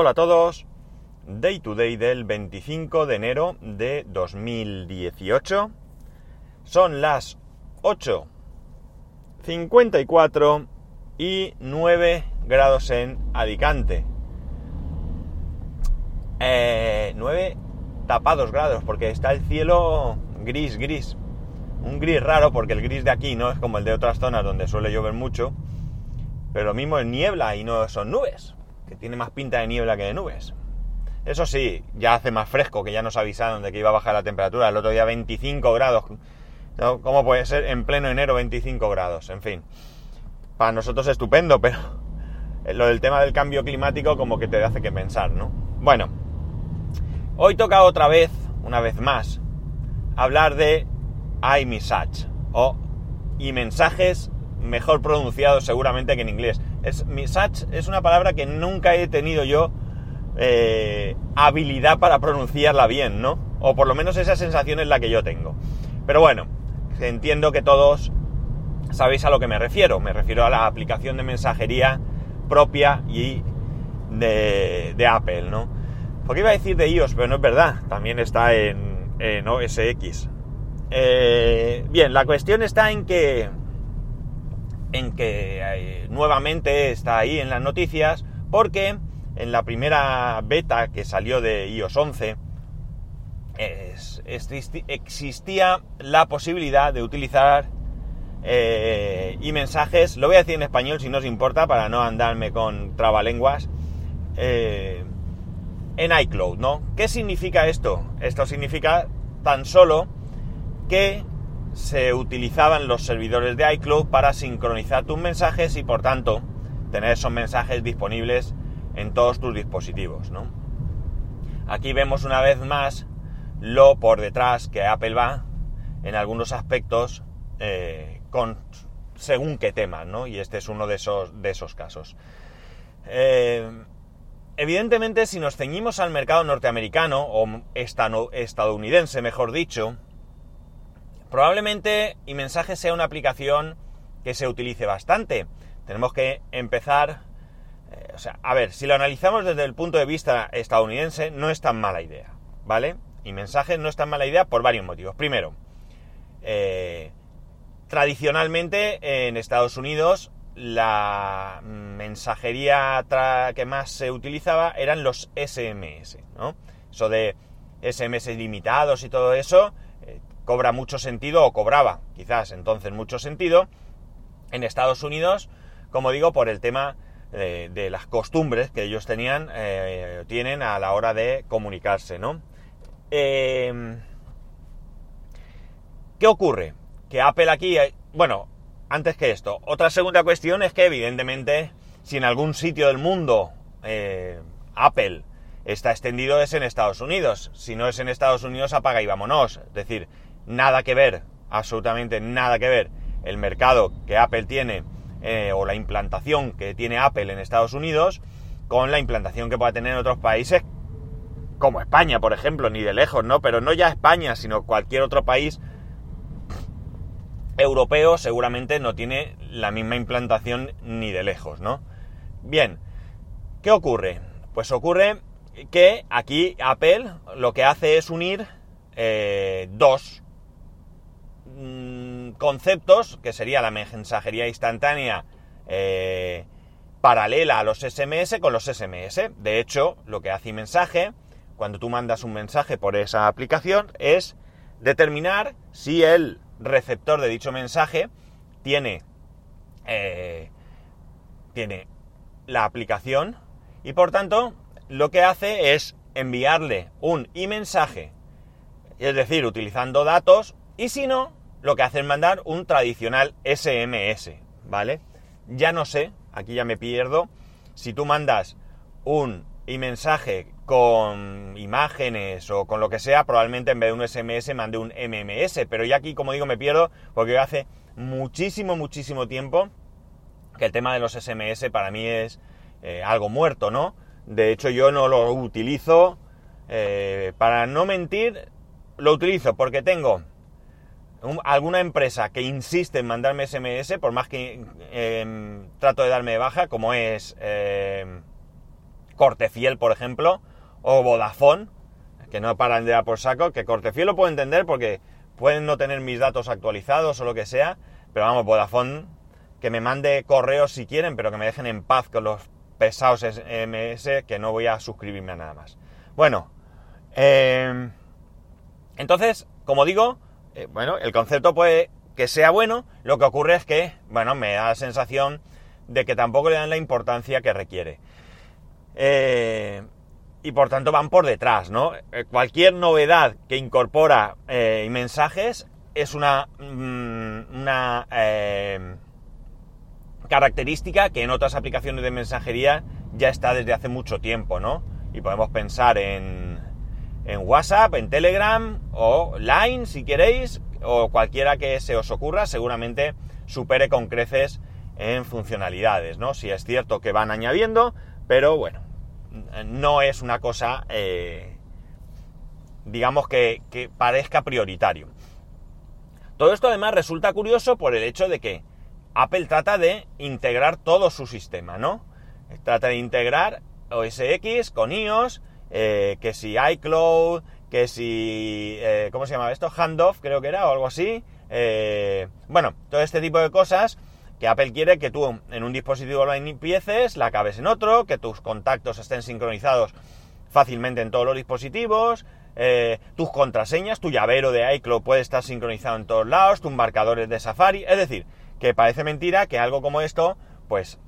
Hola a todos. Day to day del 25 de enero de 2018. Son las 8.54 y 9 grados en Alicante. 9 eh, tapados grados porque está el cielo gris, gris. Un gris raro porque el gris de aquí no es como el de otras zonas donde suele llover mucho. Pero lo mismo es niebla y no son nubes que tiene más pinta de niebla que de nubes. Eso sí, ya hace más fresco, que ya nos avisaron de que iba a bajar la temperatura. El otro día 25 grados. ¿Cómo puede ser en pleno enero 25 grados? En fin, para nosotros estupendo, pero lo del tema del cambio climático como que te hace que pensar, ¿no? Bueno, hoy toca otra vez, una vez más, hablar de iMessage o y mensajes mejor pronunciados seguramente que en inglés. Es, message es una palabra que nunca he tenido yo eh, habilidad para pronunciarla bien, ¿no? O por lo menos esa sensación es la que yo tengo. Pero bueno, entiendo que todos sabéis a lo que me refiero. Me refiero a la aplicación de mensajería propia y de, Apple, ¿no? Porque iba a decir de iOS, pero no es verdad. También está en, en OS X. Eh, bien, la cuestión está en que en que eh, nuevamente está ahí en las noticias porque en la primera beta que salió de iOS 11 existía la posibilidad de utilizar eh, y mensajes, lo voy a decir en español si no os importa para no andarme con trabalenguas, eh, en iCloud, ¿no? ¿Qué significa esto? Esto significa tan solo que se utilizaban los servidores de iCloud para sincronizar tus mensajes y por tanto tener esos mensajes disponibles en todos tus dispositivos. Aquí vemos una vez más lo por detrás que Apple va en algunos aspectos eh, según qué temas, ¿no? Y este es uno de esos, de esos casos. Eh, evidentemente, si nos ceñimos al mercado norteamericano, o estadounidense, mejor dicho, Probablemente mensaje sea una aplicación que se utilice bastante. Tenemos que empezar... Eh, o sea, a ver, si lo analizamos desde el punto de vista estadounidense, no es tan mala idea, ¿vale? Y mensajes no es tan mala idea por varios motivos. Primero, eh, tradicionalmente en Estados Unidos la mensajería que más se utilizaba eran los SMS, ¿no? Eso de SMS limitados y todo eso, cobra mucho sentido, o cobraba quizás entonces mucho sentido, en Estados Unidos, como digo, por el tema de, las costumbres que ellos tenían, eh, tienen a la hora de comunicarse, ¿no? Eh, ¿Qué ocurre? Que Apple aquí, bueno, antes que esto, otra segunda cuestión es que evidentemente, si en algún sitio del mundo eh, Apple está extendido es en Estados Unidos. Si no es en Estados Unidos, apaga y vámonos. Es decir, nada que ver, absolutamente nada que ver el mercado que Apple tiene eh, o la implantación que tiene Apple en Estados Unidos con la implantación que pueda tener en otros países como España, por ejemplo, ni de lejos, ¿no? Pero no ya España, sino cualquier otro país europeo seguramente no tiene la misma implantación ni de lejos, ¿no? Bien, ¿qué ocurre? Pues ocurre que aquí Apple lo que hace es unir eh, dos Mm, conceptos, que sería la mensajería instantánea eh, paralela a los SMS con los SMS. De hecho, lo que hace mensaje, cuando tú mandas un mensaje por esa aplicación, es determinar si el receptor de dicho mensaje tiene, eh, tiene la aplicación y por tanto lo que hace es enviarle un e-mensaje, es decir, utilizando datos, y si no, lo que hace es mandar un tradicional SMS, ¿vale? Ya no sé, aquí ya me pierdo, si tú mandas un mensaje con imágenes o con lo que sea, probablemente en vez de un SMS mande un MMS, pero ya aquí, como digo, me pierdo porque hace muchísimo, muchísimo tiempo que el tema de los SMS para mí es eh, algo muerto, ¿no? De hecho, yo no lo utilizo, eh, para no mentir, lo utilizo porque tengo alguna empresa que insiste en mandarme SMS, por más que em, trato de darme baja, como es em, Cortefiel, por ejemplo, o Vodafone, que no paran de dar por saco, que Cortefiel lo puedo entender porque pueden no tener mis datos actualizados o lo que sea, pero vamos, Vodafone, que me mande correos si quieren, pero que me dejen en paz con los pesados SMS, que no voy a suscribirme a nada más. Bueno, eh, entonces, como digo, eh, bueno, el concepto puede que sea bueno, lo que ocurre es que, bueno, me da la sensación de que tampoco le dan la importancia que requiere. Eh, y por tanto van por detrás, ¿no? Eh, cualquier novedad que incorpora mensajes es una, mm, una característica que en otras aplicaciones de mensajería ya está desde hace mucho tiempo, ¿no? Y podemos pensar en, en WhatsApp, en Telegram o Line si queréis, o cualquiera que se os ocurra, seguramente supere con creces en funcionalidades, ¿no? Si es cierto que van añadiendo, pero bueno, no es una cosa, eh, digamos, que, que parezca prioritario. Todo esto además resulta curioso por el hecho de que Apple trata de integrar todo su sistema, ¿no? Trata de integrar OS X con iOS, eh, que si iCloud, que si... Eh, ¿Cómo se llama esto? Handoff creo que era o algo así. Eh, bueno, todo este tipo de cosas que Apple quiere que tú en un dispositivo lo empieces, la acabes en otro, que tus contactos estén sincronizados fácilmente en todos los dispositivos, tus contraseñas, tu llavero de iCloud puede estar sincronizado en todos lados, tus marcadores de Safari, es decir, que parece mentira que algo como esto, pues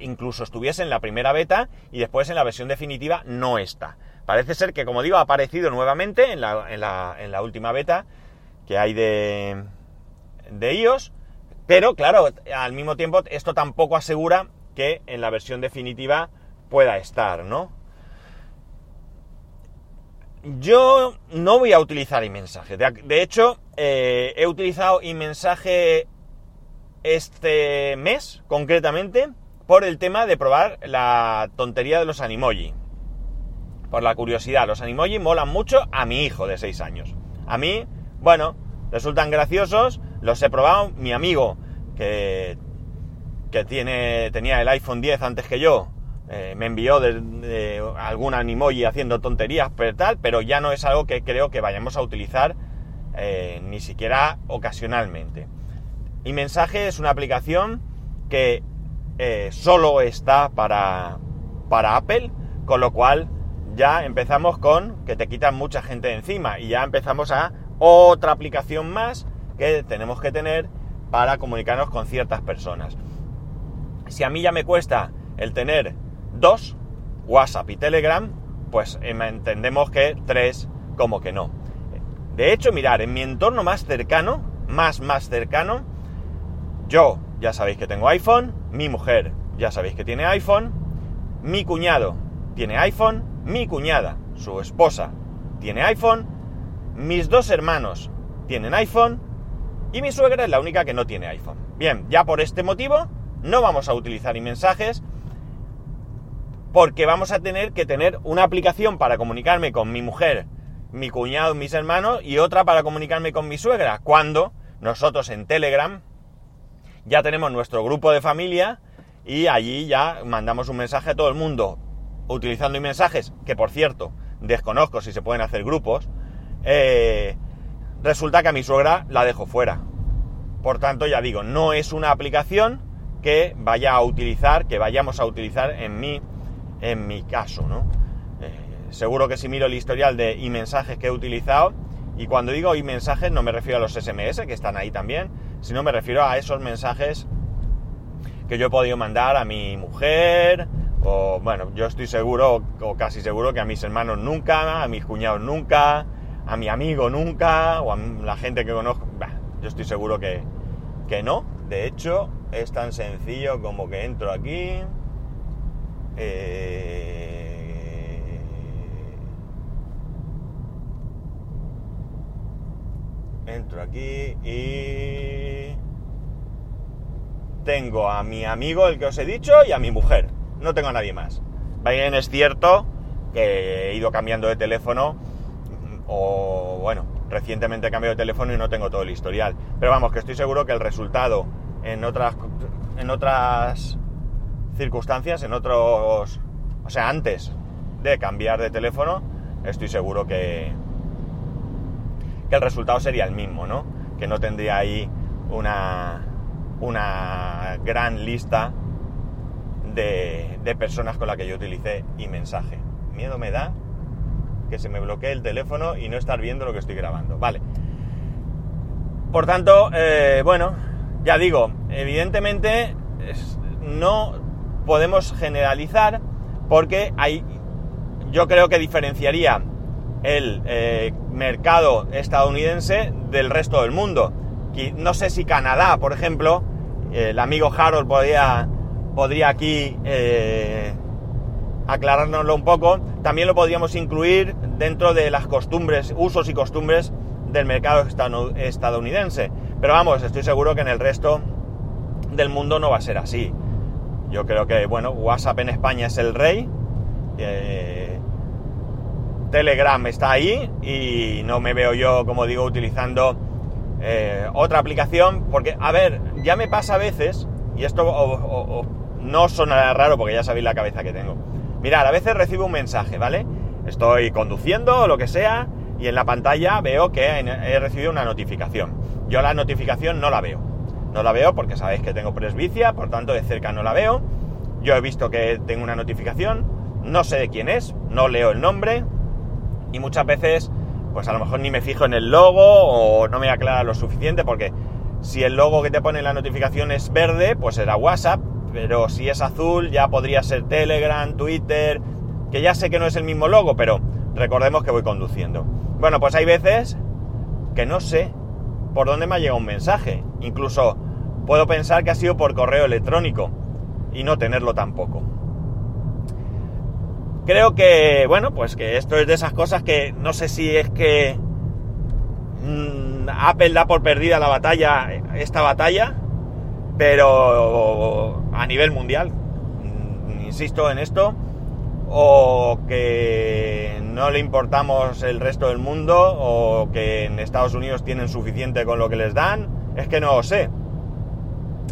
incluso estuviese en la primera beta y después en la versión definitiva no está. Parece ser que, como digo, ha aparecido nuevamente en la, última beta que hay de, de iOS, pero claro, al mismo tiempo esto tampoco asegura que en la versión definitiva pueda estar, ¿no? Yo no voy a utilizar iMensaje. De, hecho, eh, he utilizado iMensaje este mes, concretamente, por el tema de probar la tontería de los animoji. Por la curiosidad, los animoji molan mucho a mi hijo de 6 años. A mí, bueno, resultan graciosos, los he probado. Mi amigo, que, que tiene, tenía el iPhone 10 antes que yo, eh, me envió de, algún animoji haciendo tonterías, pero tal, pero ya no es algo que creo que vayamos a utilizar eh, ni siquiera ocasionalmente. Y Mensaje es una aplicación que eh, solo está para, para Apple, con lo cual ya empezamos con que te quitan mucha gente de encima y ya empezamos a otra aplicación más que tenemos que tener para comunicarnos con ciertas personas. Si a mí ya me cuesta el tener dos, WhatsApp y Telegram, pues eh, entendemos que tres como que no. De hecho, mirar, en mi entorno más cercano, más más cercano, yo ya sabéis que tengo iPhone, mi mujer ya sabéis que tiene iPhone, mi cuñado tiene iPhone, mi cuñada, su esposa, tiene iPhone, mis dos hermanos tienen iPhone y mi suegra es la única que no tiene iPhone. Bien, ya por este motivo no vamos a utilizar mensajes porque vamos a tener que tener una aplicación para comunicarme con mi mujer, mi cuñado, mis hermanos y otra para comunicarme con mi suegra. Cuando nosotros en Telegram ya tenemos nuestro grupo de familia y allí ya mandamos un mensaje a todo el mundo utilizando mensajes, que por cierto, desconozco si se pueden hacer grupos, eh, resulta que a mi suegra la dejo fuera. Por tanto, ya digo, no es una aplicación que vaya a utilizar, que vayamos a utilizar en mi, en mi caso, ¿no? Eh, seguro que si miro el historial de mensajes que he utilizado, y cuando digo mensajes no me refiero a los SMS, que están ahí también, sino me refiero a esos mensajes que yo he podido mandar a mi mujer, o bueno, yo estoy seguro, o casi seguro, que a mis hermanos nunca, a mis cuñados nunca, a mi amigo nunca, o a la gente que conozco, yo estoy seguro que, que no. De hecho, es tan sencillo como que entro aquí. Eh, entro aquí y tengo a mi amigo, el que os he dicho, y a mi mujer. No tengo a nadie más. Bien, es cierto que he ido cambiando de teléfono, o bueno, recientemente he cambiado de teléfono y no tengo todo el historial. Pero vamos, que estoy seguro que el resultado en otras, en otras circunstancias, en otros o sea, antes de cambiar de teléfono, estoy seguro que, que el resultado sería el mismo, ¿no? Que no tendría ahí una, una gran lista de, de personas con las que yo utilicé y mensaje. Miedo me da que se me bloquee el teléfono y no estar viendo lo que estoy grabando. Vale. Por tanto, eh, bueno, ya digo, evidentemente no podemos generalizar porque hay, yo creo que diferenciaría el eh, mercado estadounidense del resto del mundo. No sé si Canadá, por ejemplo, el amigo Harold podría, podría aquí eh, aclarárnoslo un poco, también lo podríamos incluir dentro de las costumbres, usos y costumbres del mercado estadounidense. Pero vamos, estoy seguro que en el resto del mundo no va a ser así. Yo creo que, bueno, WhatsApp en España es el rey. Eh, Telegram está ahí y no me veo yo, como digo, utilizando eh, otra aplicación. Porque, a ver, ya me pasa a veces, y esto no sonará raro porque ya sabéis la cabeza que tengo. Mirad, a veces recibo un mensaje, ¿vale? Estoy conduciendo o lo que sea y en la pantalla veo que he recibido una notificación. Yo la notificación no la veo. No la veo porque sabéis que tengo presbicia, por tanto de cerca no la veo. Yo he visto que tengo una notificación, no sé de quién es, no leo el nombre y muchas veces pues a lo mejor ni me fijo en el logo o no me aclara lo suficiente porque si el logo que te pone la notificación es verde, pues será WhatsApp, pero si es azul ya podría ser Telegram, Twitter, que ya sé que no es el mismo logo, pero recordemos que voy conduciendo. Bueno, pues hay veces que no sé por dónde me ha llegado un mensaje. Incluso puedo pensar que ha sido por correo electrónico y no tenerlo tampoco. Creo que, bueno, pues que esto es de esas cosas que no sé si es que mm, Apple da por perdida la batalla, esta batalla, pero a nivel mundial, mm, insisto en esto, o que no le importamos el resto del mundo, o que en Estados Unidos tienen suficiente con lo que les dan, es que no lo sé.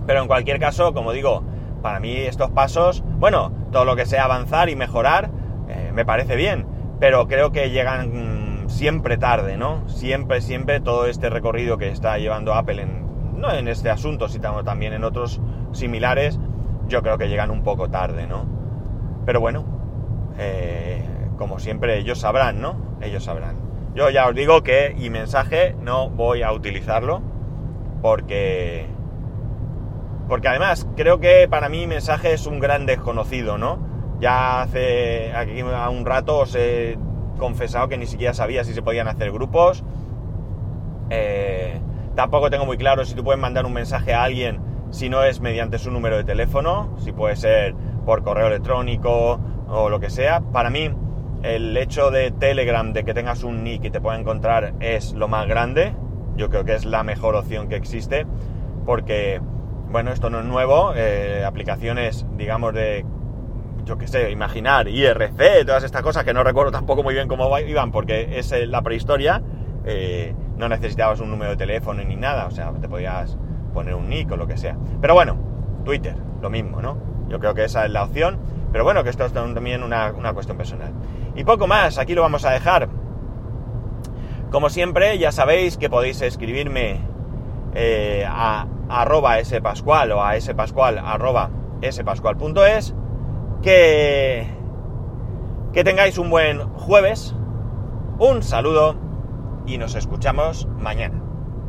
Pero en cualquier caso, como digo, para mí estos pasos, bueno, todo lo que sea avanzar y mejorar, me parece bien, pero creo que llegan siempre tarde, ¿no? Siempre, siempre todo este recorrido que está llevando Apple en, no en este asunto, sino también en otros similares, yo creo que llegan un poco tarde, ¿no? Pero bueno, eh, como siempre ellos sabrán, ¿no? Ellos sabrán. Yo ya os digo que y mensaje no voy a utilizarlo porque porque además creo que para mí mensaje es un gran desconocido, ¿no? Ya hace aquí a un rato os he confesado que ni siquiera sabía si se podían hacer grupos. Eh, tampoco tengo muy claro si tú puedes mandar un mensaje a alguien si no es mediante su número de teléfono, si puede ser por correo electrónico o lo que sea. Para mí, el hecho de Telegram, de que tengas un nick y te pueda encontrar, es lo más grande. Yo creo que es la mejor opción que existe, porque, bueno, esto no es nuevo. Eh, aplicaciones, digamos, de, yo qué sé, imaginar, IRC, todas estas cosas que no recuerdo tampoco muy bien cómo iban, porque es la prehistoria. Eh, no necesitabas un número de teléfono ni nada, o sea, te podías poner un nick o lo que sea. Pero bueno, Twitter, lo mismo, ¿no? Yo creo que esa es la opción. Pero bueno, que esto es también una, cuestión personal. Y poco más, aquí lo vamos a dejar. Como siempre, ya sabéis que podéis escribirme eh, a arroba spascual o a spascual arroba spascual.es que, que tengáis un buen jueves, un saludo y nos escuchamos mañana.